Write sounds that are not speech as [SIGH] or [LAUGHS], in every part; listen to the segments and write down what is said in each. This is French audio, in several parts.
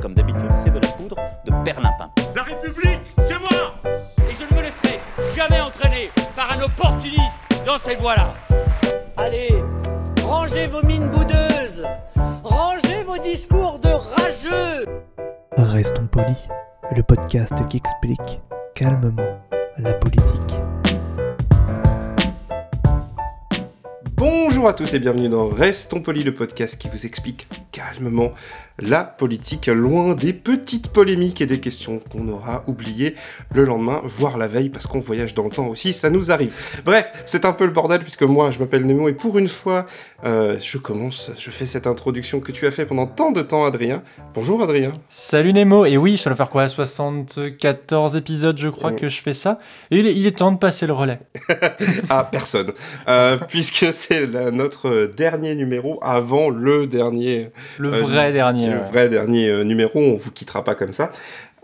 comme d'habitude, c'est de la poudre de perlimpin. La République, c'est moi Et je ne me laisserai jamais entraîner par un opportuniste dans cette voie-là. Allez, rangez vos mines boudeuses Rangez vos discours de rageux Restons polis, le podcast qui explique calmement la politique. Bonjour à tous et bienvenue dans Restons Polis, le podcast qui vous explique calmement la politique, loin des petites polémiques et des questions qu'on aura oubliées le lendemain, voire la veille, parce qu'on voyage dans le temps aussi, ça nous arrive. Bref, c'est un peu le bordel, puisque moi, je m'appelle Nemo, et pour une fois, euh, je commence, je fais cette introduction que tu as fait pendant tant de temps, Adrien. Bonjour, Adrien. Salut Nemo, et oui, ça doit faire quoi 74 épisodes, je crois, Mm. que je fais ça. Et il est, il est temps de passer le relais. à [LAUGHS] personne, Euh, puisque c'est notre dernier numéro avant le dernier Le Euh, vrai dernier. le ouais. vrai dernier euh, numéro, on vous quittera pas comme ça.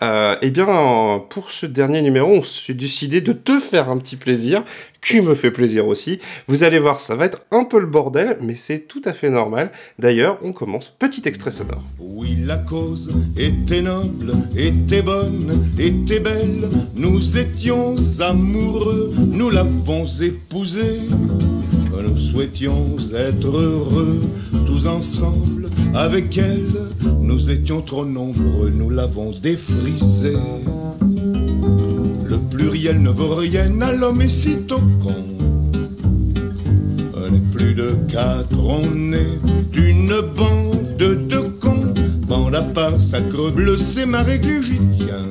Euh, eh bien, euh, pour ce dernier numéro, on s'est décidé de te faire un petit plaisir, qui me fait plaisir aussi. Vous allez voir, ça va être un peu le bordel, mais c'est tout à fait normal. D'ailleurs, on commence. Petit extrait sonore. Oui, la cause était noble, était bonne, était belle. Nous étions amoureux, nous l'avons épousée. Nous souhaitions être heureux, tous ensemble, avec elle. Nous étions trop nombreux, nous l'avons défrisée. Le pluriel ne vaut rien à l'homme et sitôt con. On est plus de quatre, on est une bande de cons. Bande à part sacre bleu, c'est ma règle j'y tiens.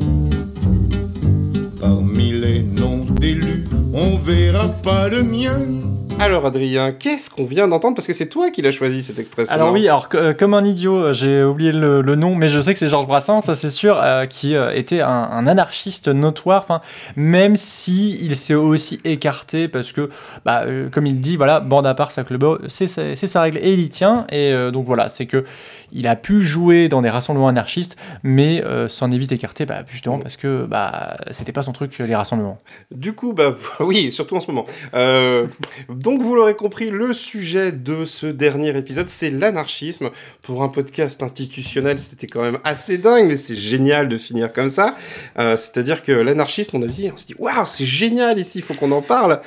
Parmi les noms d'élus, on verra pas le mien. Alors, Adrien, qu'est-ce qu'on vient d'entendre? Parce que c'est toi qui l'as choisi, cet extrait sonore. Alors oui, alors euh, comme un idiot, euh, j'ai oublié le, le nom, mais je sais que c'est Georges Brassens, ça c'est sûr, euh, qui euh, était un, un anarchiste notoire. Même si il s'est aussi écarté parce que, bah, comme il dit, voilà, bande à part, ça club, c'est sa, c'est sa règle et il y tient. Et donc voilà, c'est que il a pu jouer dans des rassemblements anarchistes, mais s'en est vite écarté, bah, justement parce que bah, c'était pas son truc les rassemblements. Du coup, bah [LAUGHS] oui, surtout en ce moment. Donc vous l'aurez compris, le sujet de ce dernier épisode, c'est l'anarchisme. Pour un podcast institutionnel, c'était quand même assez dingue, mais c'est génial de finir comme ça. Euh, C'est-à-dire que l'anarchisme, on a dit, on s'est dit, waouh, c'est génial ici, il faut qu'on en parle.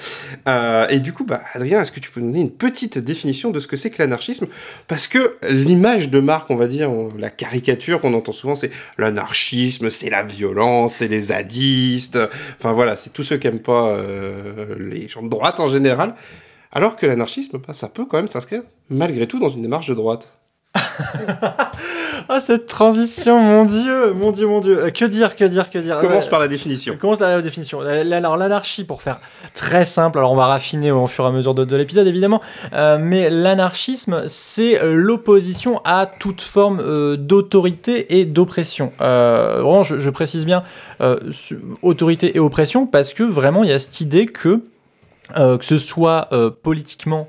Euh, et du coup, bah Adrien, est-ce que tu peux nous donner une petite définition de ce que c'est que l'anarchisme? Parce que l'image de marque, on va dire, la caricature qu'on entend souvent, c'est l'anarchisme, c'est la violence, c'est les zadistes. Enfin voilà, c'est tous ceux qui aiment pas euh, les gens de droite en général. Alors que l'anarchisme, bah, ça peut quand même s'inscrire malgré tout dans une démarche de droite. [LAUGHS] Ah cette transition, mon dieu, mon dieu, mon dieu. Euh, Que dire, que dire, que dire. Commence Euh, par la définition. Commence la définition. Alors l'anarchie, pour faire très simple, alors on va raffiner au fur et à mesure de, de l'épisode évidemment, euh, mais l'anarchisme, c'est l'opposition à toute forme euh, d'autorité et d'oppression. Euh, vraiment, je, je précise bien euh, autorité et oppression parce que vraiment il y a cette idée que euh, que ce soit euh, politiquement euh,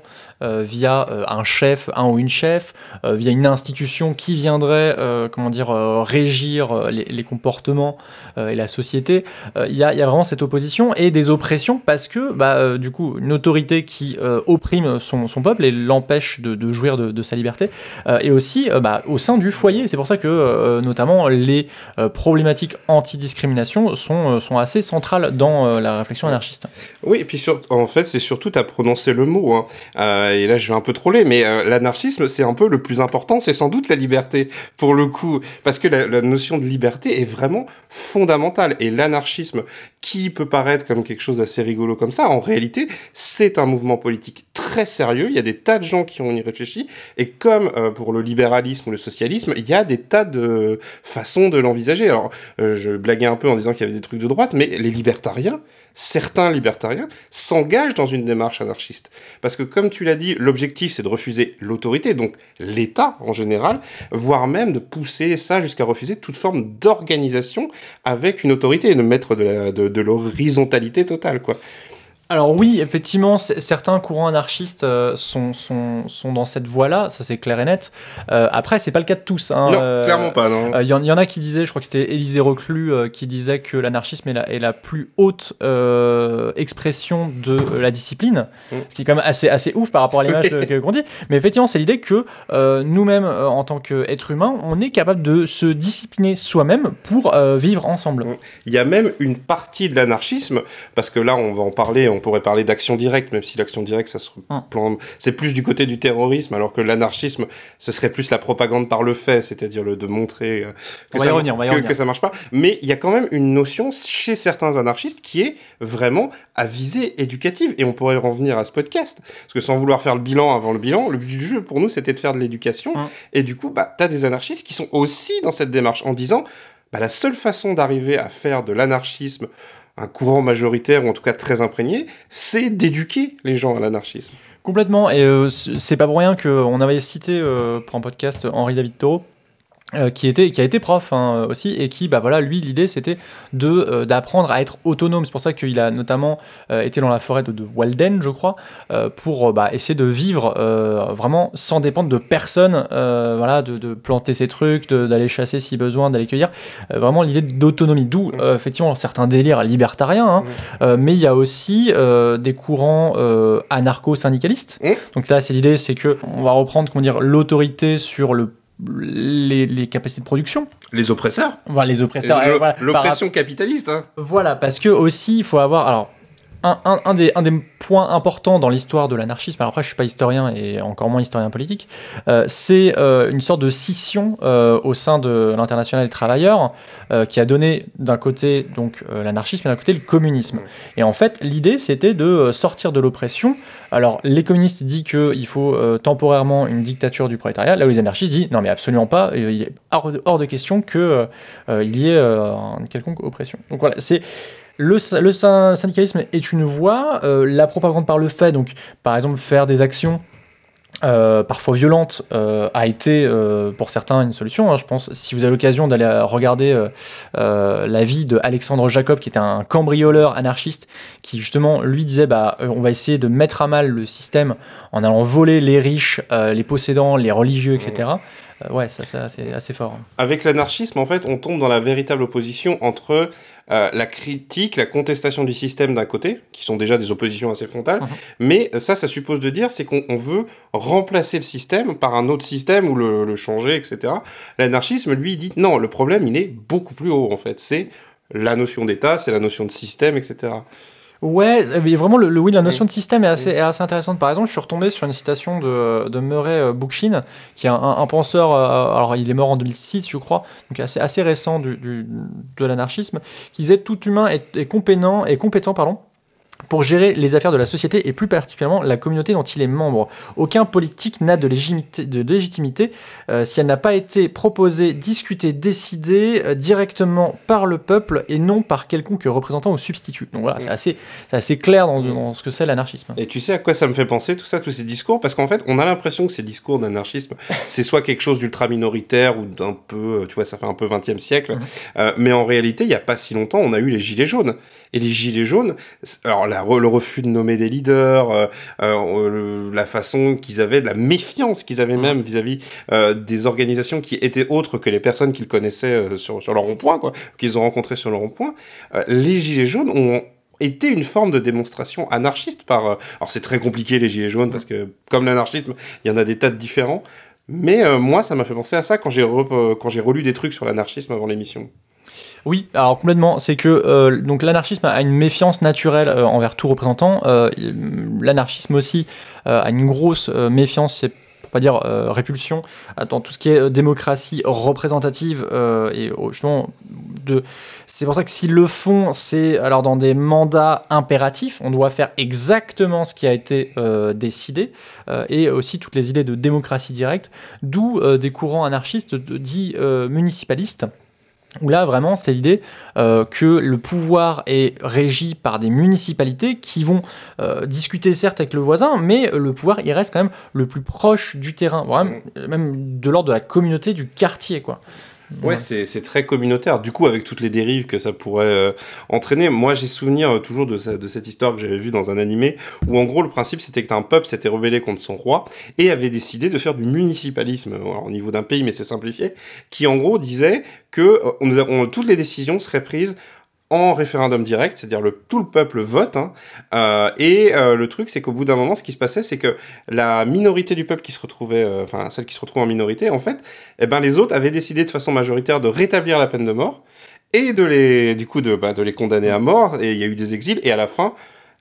via euh, un chef, un ou une chef, euh, via une institution qui viendrait, euh, comment dire, euh, régir euh, les, comportements euh, et la société, euh, il y, a, vraiment cette opposition et des oppressions parce que, bah, euh, du coup, une autorité qui euh, opprime son, son peuple et l'empêche de, jouir de, sa liberté, euh, et aussi euh, bah, au sein du foyer. C'est pour ça que, euh, notamment, les euh, problématiques anti-discrimination sont, euh, sont assez centrales dans euh, la réflexion anarchiste. Oui, et puis en fait, c'est surtout à prononcer le mot. hein. Euh, et là, je vais un peu troller, mais euh, l'anarchisme, c'est un peu le plus important, c'est sans doute la liberté, pour le coup. Parce que la, la notion de liberté est vraiment fondamentale. Et l'anarchisme, qui peut paraître comme quelque chose d'assez rigolo comme ça, en réalité, c'est un mouvement politique très sérieux. Il y a des tas de gens qui ont y réfléchi. Et comme euh, pour le libéralisme ou le socialisme, il y a des tas de façons de l'envisager. Alors, euh, je blaguais un peu en disant qu'il y avait des trucs de droite, mais les libertariens, certains libertariens s'engagent dans une démarche anarchiste. Parce que comme tu l'as dit, l'objectif c'est de refuser l'autorité, donc l'État en général, voire même de pousser ça jusqu'à refuser toute forme d'organisation avec une autorité et de mettre de l'horizontalité totale. quoi. Alors oui, effectivement, certains courants anarchistes euh, sont, sont, sont dans cette voie-là, ça c'est clair et net. Euh, après, c'est pas le cas de tous. hein. non, Euh, clairement pas, non. Il y, en- y en a qui disaient, je crois que c'était Élisée Reclus euh, qui disait que l'anarchisme est la, est la plus haute euh, expression de euh, la discipline, Mm. ce qui est quand même assez, assez ouf par rapport à l'image [LAUGHS] qu'on dit. Mais effectivement, c'est l'idée que euh, nous-mêmes, euh, en tant qu'êtres humains, on est capable de se discipliner soi-même pour euh, vivre ensemble. Mm. Il y a même une partie de l'anarchisme, parce que là, on va en parler, on pourrait parler d'action directe, même si l'action directe, ça se plan- c'est plus du côté du terrorisme, alors que l'anarchisme, ce serait plus la propagande par le fait, c'est-à-dire le de montrer euh, que, On ça, revenir, on que- que ça marche pas. Mais il y a quand même une notion chez certains anarchistes qui est vraiment à visée éducative, et on pourrait revenir à ce podcast, parce que sans vouloir faire le bilan avant le bilan, le but du jeu pour nous, c'était de faire de l'éducation, Hum. et du coup, bah, t'as des anarchistes qui sont aussi dans cette démarche en disant bah, la seule façon d'arriver à faire de l'anarchisme un courant majoritaire, ou en tout cas très imprégné, c'est d'éduquer les gens à l'anarchisme. Complètement, et euh, c'est pas pour rien qu'on avait cité euh, pour un podcast Henri David Thoreau. Euh, qui était qui a été prof hein, aussi et qui bah voilà lui l'idée c'était de euh, d'apprendre à être autonome. C'est pour ça qu'il a notamment euh, été dans la forêt de, de Walden je crois euh, pour euh, bah, essayer de vivre euh, vraiment sans dépendre de personne euh, voilà de, de planter ses trucs d'aller chasser si besoin d'aller cueillir. Vraiment l'idée d'autonomie. D'où euh, effectivement certains délires libertariens hein, euh, mais il y a aussi euh, des courants euh, anarcho-syndicalistes. Mm. Donc là, c'est l'idée, c'est que on va reprendre comment dire l'autorité sur le les, les capacités de production, Les oppresseurs. voilà, les oppresseurs. Voilà, L'oppression capitaliste. Hein. voilà, parce que aussi, il faut avoir. Alors, un, des, points importants dans l'histoire de l'anarchisme, alors après, je suis pas historien et encore moins historien politique, euh, c'est euh, une sorte de scission euh, au sein de l'international des travailleurs qui a donné d'un côté donc l'anarchisme et d'un côté le communisme. Et en fait, l'idée, c'était de sortir de l'oppression. Alors, les communistes disent qu'il faut temporairement une dictature du prolétariat, là où les anarchistes disent non, mais absolument pas, il est hors de, question qu'il il y ait une quelconque oppression. Donc voilà, c'est. Le, sy- le sy- syndicalisme est une voie, euh, la propagande par le fait, donc par exemple faire des actions euh, parfois violentes, euh, a été pour certains une solution. hein. Je pense, si vous avez l'occasion d'aller regarder la vie de Alexandre Jacob, qui était un cambrioleur anarchiste, qui justement lui disait bah, on va essayer de mettre à mal le système en allant voler les riches, les possédants, les religieux, etc. Euh, ouais, ça, ça c'est assez fort. hein. Avec l'anarchisme, en fait, on tombe dans la véritable opposition entre euh, la critique, la contestation du système d'un côté, qui sont déjà des oppositions assez frontales, Mhm. mais ça, ça suppose de dire, c'est qu'on on veut remplacer le système par un autre système ou le, le changer, etc. L'anarchisme, lui, dit non, le problème, il est beaucoup plus haut, en fait. C'est la notion d'État, c'est la notion de système, etc. Ouais, mais vraiment, le, le- oui, la notion de système est assez, est assez intéressante. Par exemple, je suis retombé sur une citation de, de Murray euh, Bookchin, qui est un, un penseur, euh, alors il est mort en 2006, je crois, donc assez, assez récent du, du- de l'anarchisme, qui disait tout humain est, est compétent, est compétent pardon, pour gérer les affaires de la société et plus particulièrement la communauté dont il est membre. Aucun politique n'a de légitimité, de légitimité euh, si elle n'a pas été proposée, discutée, décidée euh, directement par le peuple et non par quelconque représentant ou substitut. Donc voilà, c'est assez, clair dans, dans ce que c'est l'anarchisme. Et tu sais à quoi ça me fait penser tout ça, tous ces discours? Parce qu'en fait, on a l'impression que ces discours d'anarchisme, [LAUGHS] c'est soit quelque chose d'ultra minoritaire ou d'un peu, euh, tu vois, ça fait un peu 20e siècle. Euh, mais en réalité, il n'y a pas si longtemps, on a eu les gilets jaunes. Et les gilets jaunes, alors la le refus de nommer des leaders, euh, euh, la façon qu'ils avaient, de la méfiance qu'ils avaient même vis-à-vis euh, des organisations qui étaient autres que les personnes qu'ils connaissaient sur, sur leur rond-point, quoi, qu'ils ont rencontrées sur leur rond-point. Les gilets jaunes ont été une forme de démonstration anarchiste par... alors c'est très compliqué les gilets jaunes parce que comme l'anarchisme, il y en a des tas de différents. Mais euh, moi, ça m'a fait penser à ça quand j'ai re- quand j'ai relu des trucs sur l'anarchisme avant l'émission. Oui, alors complètement. C'est que euh, donc l'anarchisme a une méfiance naturelle euh, envers tout représentant. Euh, l'anarchisme aussi a une grosse méfiance, c'est pour pas dire répulsion, dans tout ce qui est démocratie représentative et justement de. C'est pour ça que s'ils le font, c'est alors dans des mandats impératifs. On doit faire exactement ce qui a été décidé et aussi toutes les idées de démocratie directe. D'où des courants anarchistes dits municipalistes où là vraiment c'est l'idée euh, que le pouvoir est régi par des municipalités qui vont euh, discuter certes avec le voisin, mais le pouvoir il reste quand même le plus proche du terrain, même de l'ordre de la communauté, du quartier quoi. Ouais, c'est c'est très communautaire. Du coup, avec toutes les dérives que ça pourrait euh, entraîner, moi j'ai souvenir euh, toujours de, de cette histoire que j'avais vue dans un animé où en gros le principe c'était que un peuple s'était rebellé contre son roi et avait décidé de faire du municipalisme alors, au niveau d'un pays, mais c'est simplifié, qui en gros disait que euh, on, on- toutes les décisions seraient prises en référendum direct, c'est-à-dire le, tout le peuple vote. hein. Euh, et euh, le truc, c'est qu'au bout d'un moment, ce qui se passait, c'est que la minorité du peuple qui se retrouvait, euh, enfin celle qui se retrouve en minorité, en fait, eh ben les autres avaient décidé de façon majoritaire de rétablir la peine de mort et de les, du coup, de, bah, de les condamner à mort. Et il y a eu des exils. Et à la fin,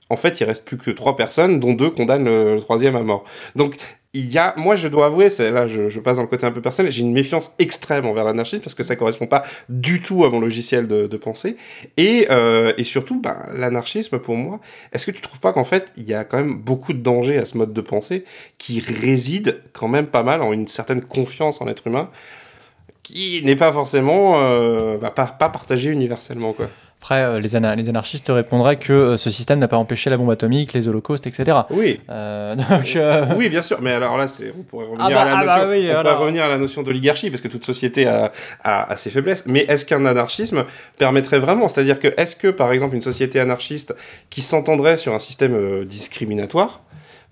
en fait, il reste plus que trois personnes, dont deux condamnent le, le troisième à mort. Donc il y a, moi je dois avouer, c'est là je, passe dans le côté un peu personnel, j'ai une méfiance extrême envers l'anarchisme parce que ça correspond pas du tout à mon logiciel de, de pensée. Et, euh, et surtout, bah, l'anarchisme pour moi, est-ce que tu trouves pas qu'en fait il y a quand même beaucoup de danger à ce mode de pensée qui réside quand même pas mal en une certaine confiance en l'être humain qui n'est pas forcément euh, bah, pas partagée universellement quoi? Après, euh, les, ana- les anarchistes répondraient que euh, ce système n'a pas empêché la bombe atomique, les holocaustes, etc. Oui. Euh, donc, euh, Oui, bien sûr, mais alors là, on pourrait revenir Ah bah, à la ah notion, bah oui, on alors. pourrait revenir à la notion d'oligarchie, parce que toute société a, a, a ses faiblesses. Mais est-ce qu'un anarchisme permettrait vraiment, c'est-à-dire que est-ce que, par exemple, une société anarchiste qui s'entendrait sur un système discriminatoire,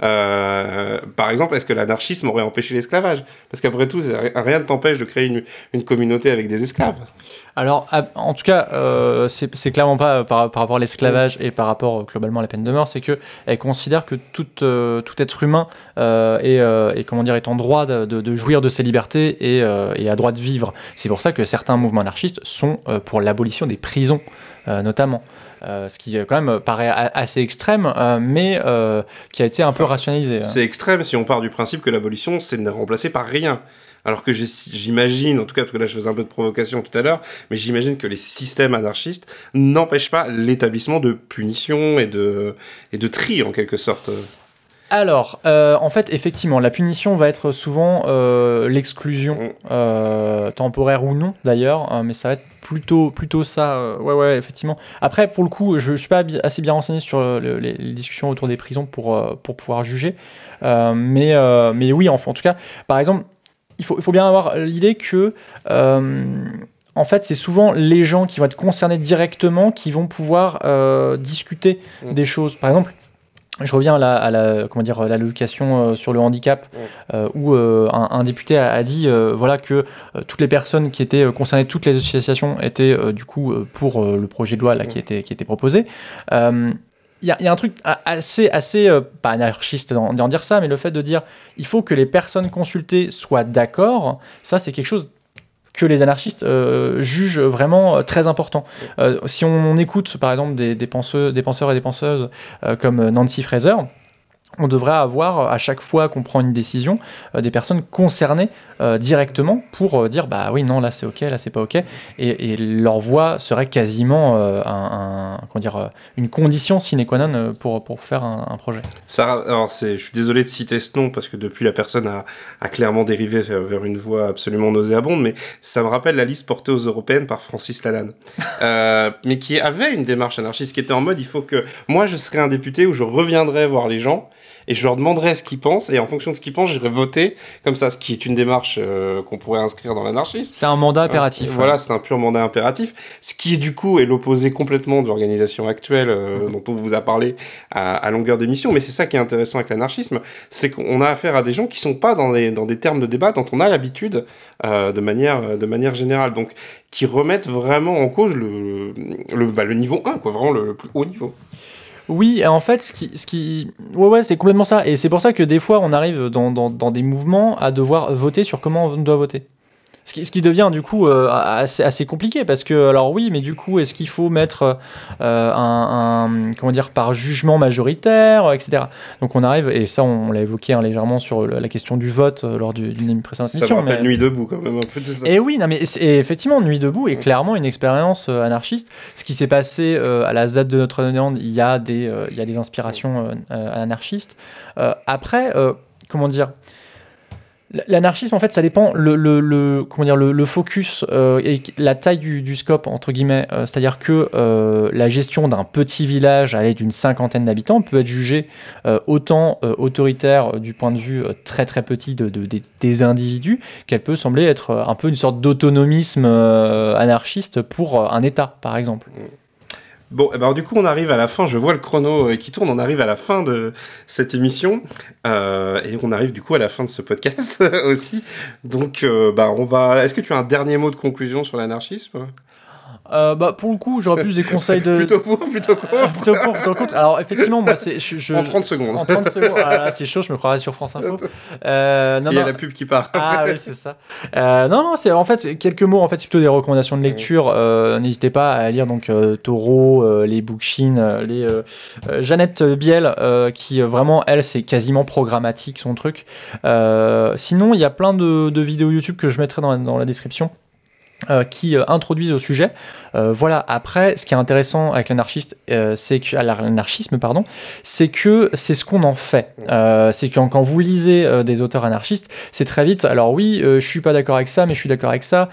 euh, par exemple, est-ce que l'anarchisme aurait empêché l'esclavage? Parce qu'après tout, rien ne t'empêche de créer une, communauté avec des esclaves. Alors, à- en tout cas, euh, c'est clairement pas euh, par, rapport à l'esclavage et par rapport globalement à la peine de mort, c'est que elle considère que tout, être humain est, comment dire, en droit de, jouir de ses libertés et, et a droit de vivre. C'est pour ça que certains mouvements anarchistes sont pour l'abolition des prisons, notamment. Euh, ce qui euh, quand même paraît assez extrême, euh, mais qui a été un peu rationalisé. hein. C'est extrême si on part du principe que l'abolition, c'est de remplacer par rien. Alors que j'imagine, en tout cas, parce que là je faisais un peu de provocation tout à l'heure, mais j'imagine que les systèmes anarchistes n'empêchent pas l'établissement de punitions et de, et de tri en quelque sorte. Alors, euh, en fait, effectivement, la punition va être souvent euh, l'exclusion, Mm. euh, temporaire ou non d'ailleurs, hein, mais ça va être plutôt, plutôt ça. ouais, ouais, effectivement. Après, pour le coup, je ne suis pas assez bien renseigné sur le- les, les discussions autour des prisons pour, pour pouvoir juger. Mais, mais oui, en, en tout cas, par exemple, il faut, il faut bien avoir l'idée que. en fait, c'est souvent les gens qui vont être concernés directement qui vont pouvoir euh, discuter Mm. des choses. Par exemple, je reviens à la, à la comment dire l'allocation euh, sur le handicap euh, où euh, un, un député a, a dit euh, voilà que toutes les personnes qui étaient concernées toutes les associations étaient du coup pour le projet de loi là qui était qui était proposé. Il y, a- il y a un truc assez, assez euh, pas anarchiste d'en d'en dire ça, mais le fait de dire il faut que les personnes consultées soient d'accord, ça c'est quelque chose les anarchistes euh, jugent vraiment euh, très important. Euh, si on, écoute par exemple des, penseurs et des penseuses comme Nancy Fraser, on devrait avoir euh, à chaque fois qu'on prend une décision euh, des personnes concernées euh, directement pour euh, dire bah oui non là c'est ok là c'est pas ok et, et leur voix serait quasiment un, un- comment dire une condition sine qua non pour, pour faire un, un projet. Ça, alors c'est, je suis désolé de citer ce nom parce que depuis la personne a, a clairement dérivé vers, vers une voie absolument nauséabonde, mais ça me rappelle la liste portée aux européennes par Francis Lalanne, [LAUGHS] mais qui avait une démarche anarchiste qui était en mode il faut que moi je serai un député où je reviendrai voir les gens et je leur demanderai ce qu'ils pensent et en fonction de ce qu'ils pensent j'irai voter comme ça, ce qui est une démarche euh, qu'on pourrait inscrire dans l'anarchisme. C'est un mandat impératif. Euh, Voilà, c'est un pur mandat impératif. Ce qui, du coup, est l'opposé complètement de l'organisation actuelle euh, Mhm. dont on vous a parlé à, à longueur d'émission. Mais c'est ça qui est intéressant avec l'anarchisme, c'est qu'on a affaire à des gens qui sont pas dans des, dans des termes de débat dont on a l'habitude de, manière, de manière générale. Donc, qui remettent vraiment en cause le, le, bah, le niveau 1, quoi, vraiment le, le plus haut niveau. Oui, et en fait, ce qui, ce qui... ouais, ouais, c'est complètement ça. Et c'est pour ça que des fois, on arrive dans, dans, dans des mouvements à devoir voter sur comment on doit voter. Ce qui, ce qui devient du coup euh, assez, assez compliqué parce que alors oui mais du coup est-ce qu'il faut mettre euh, un, un- comment dire par jugement majoritaire etc donc on arrive et ça on, l'a évoqué hein, légèrement sur le- la question du vote euh, lors du- d'une précédente Ça me émission rappelle mais- Nuit debout quand même un peu tout ça. et oui, non, mais et effectivement, Nuit debout est clairement une expérience anarchiste. Ce qui s'est passé à la ZAD de Notre-Dame, il y a des, il y a des inspirations anarchistes. Après, comment dire L'anarchisme, en fait, ça dépend le, focus euh, et la taille du, scope, entre guillemets. Euh, C'est-à-dire que euh, la gestion d'un petit village avec d'une cinquantaine d'habitants peut être jugée autant autoritaire du point de vue très très petit de, de- des- individus qu'elle peut sembler être un peu une sorte d'autonomisme anarchiste pour un État, par exemple. Bon, eh ben, du coup, on arrive à la fin. Je vois le chrono euh, qui tourne. On arrive à la fin de cette émission. Euh, et on arrive du coup à la fin de ce podcast [LAUGHS] aussi. Donc, euh, bah, on va. Est-ce que tu as un dernier mot de conclusion sur l'anarchisme Euh, bah, pour le coup, j'aurais plus des conseils de. [LAUGHS] Plutôt pour, plutôt contre [LAUGHS] plutôt pour, plutôt contre. Alors, effectivement, moi, c'est. Je, je- En 30 secondes. En 30 secondes. Ah là, c'est chaud, je me croirais sur France Info. Euh, non, Il y a la pub qui part. Ah oui, c'est ça. Euh, non, non, c'est en fait quelques mots. En fait, c'est plutôt des recommandations de lecture. N'hésitez pas à lire donc Taureau, les Bookchin, euh, les Jeannette Biel, qui vraiment elle, c'est quasiment programmatique son truc. Sinon, il y a plein de, de vidéos YouTube que je mettrai dans, dans la description. Euh, qui euh, introduisent au sujet. Euh, voilà. Après, ce qui est intéressant avec l'anarchiste, c'est que l'anarchisme, pardon, c'est que c'est ce qu'on en fait. C'est que quand vous lisez des auteurs anarchistes, c'est très vite. Alors oui, je suis pas d'accord avec ça, mais je suis d'accord avec ça.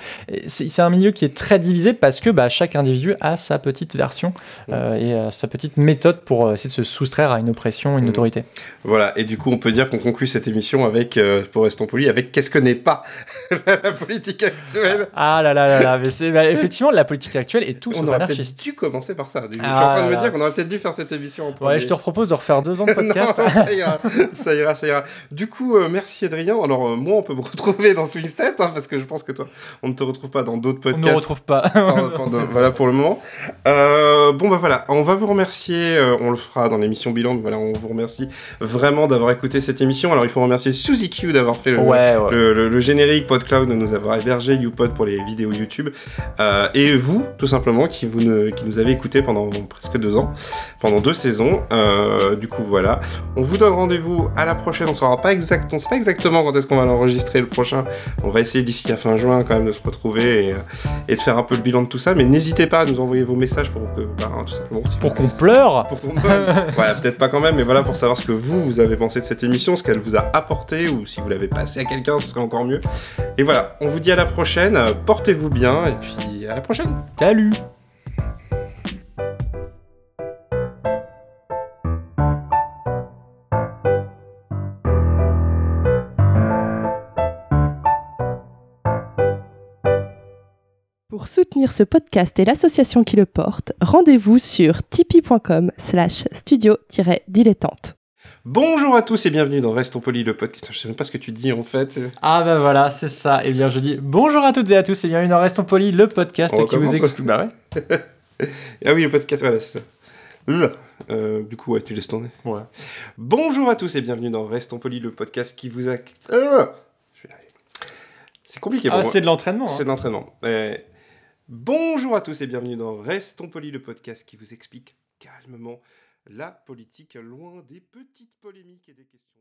C'est un milieu qui est très divisé parce que bah, chaque individu a sa petite version et sa petite méthode pour essayer de se soustraire à une oppression, une Mhm. autorité. Voilà, et du coup, on peut dire qu'on conclut cette émission avec, pour restons polis, avec qu'est-ce que n'est pas [LAUGHS] la politique actuelle? Ah là là là là, mais c'est bah, effectivement la politique actuelle est tout On sauf aurait peut-être anarchiste. dû commencer par ça. Je suis Ah en train de me dire qu'on aurait peut-être dû faire cette émission en premier. Ouais, je te propose de refaire deux ans de [LAUGHS] podcast. non, ça ira, ça ira, ça ira. Du coup, euh, merci Adrien. Alors, euh, moi, on peut me retrouver dans Swing Step, hein, parce que je pense que toi, on ne te retrouve pas dans d'autres On ne podcasts. retrouve pas. [LAUGHS] Voilà pour le moment. Euh, bon bah voilà, on va vous remercier, on le fera dans l'émission bilan, voilà, on vous remercie vraiment d'avoir écouté cette émission. Alors il faut remercier Suzy Q d'avoir fait le, Ouais, ouais. le, le- le générique, PodCloud de nous avoir hébergé, YouPod pour les vidéos YouTube, euh, et vous, tout simplement, qui, vous ne- qui nous avez écouté pendant presque deux ans, pendant deux saisons. Euh, du coup, voilà. On vous donne rendez-vous à la prochaine. On saura pas exact, on sait pas exactement quand est-ce qu'on va l'enregistrer le prochain. On va essayer d'ici à fin juin quand même de se retrouver et, euh, et de faire un peu le bilan de tout ça. Mais n'hésitez pas à nous envoyer vos messages pour que, bah, tout simplement, si Pour qu'on pleure. pour qu'on [LAUGHS] voilà, peut-être pas quand même, mais voilà pour savoir ce que vous, vous avez pensé de cette émission, ce qu'elle vous a apporté, ou si vous l'avez passé à quelqu'un, ce serait encore mieux. Et voilà, on vous dit à la prochaine, portez-vous bien, et puis à la prochaine. Salut. Pour soutenir ce podcast et l'association qui le porte, rendez-vous sur tipeee.com slash studio-dilettante. Bonjour à tous et bienvenue dans Restons Polis, le podcast. Je sais même pas ce que tu dis en fait. Ah bah voilà, c'est ça. Et bien je dis bonjour à toutes et à tous et bienvenue dans Restons Polis, le podcast On qui vous explique. Bah ouais. [LAUGHS] Ah oui, le podcast, voilà, c'est ça. Euh, du coup, ouais, tu laisses tourner. Ouais. Bonjour à tous et bienvenue dans Restons Polis, le podcast qui vous a... Arriver. C'est compliqué pour Ah, c'est de l'entraînement. C'est hein. de l'entraînement. Euh, bonjour à tous et bienvenue dans Restons Polis, le podcast qui vous explique calmement la politique loin des petites polémiques et des questions.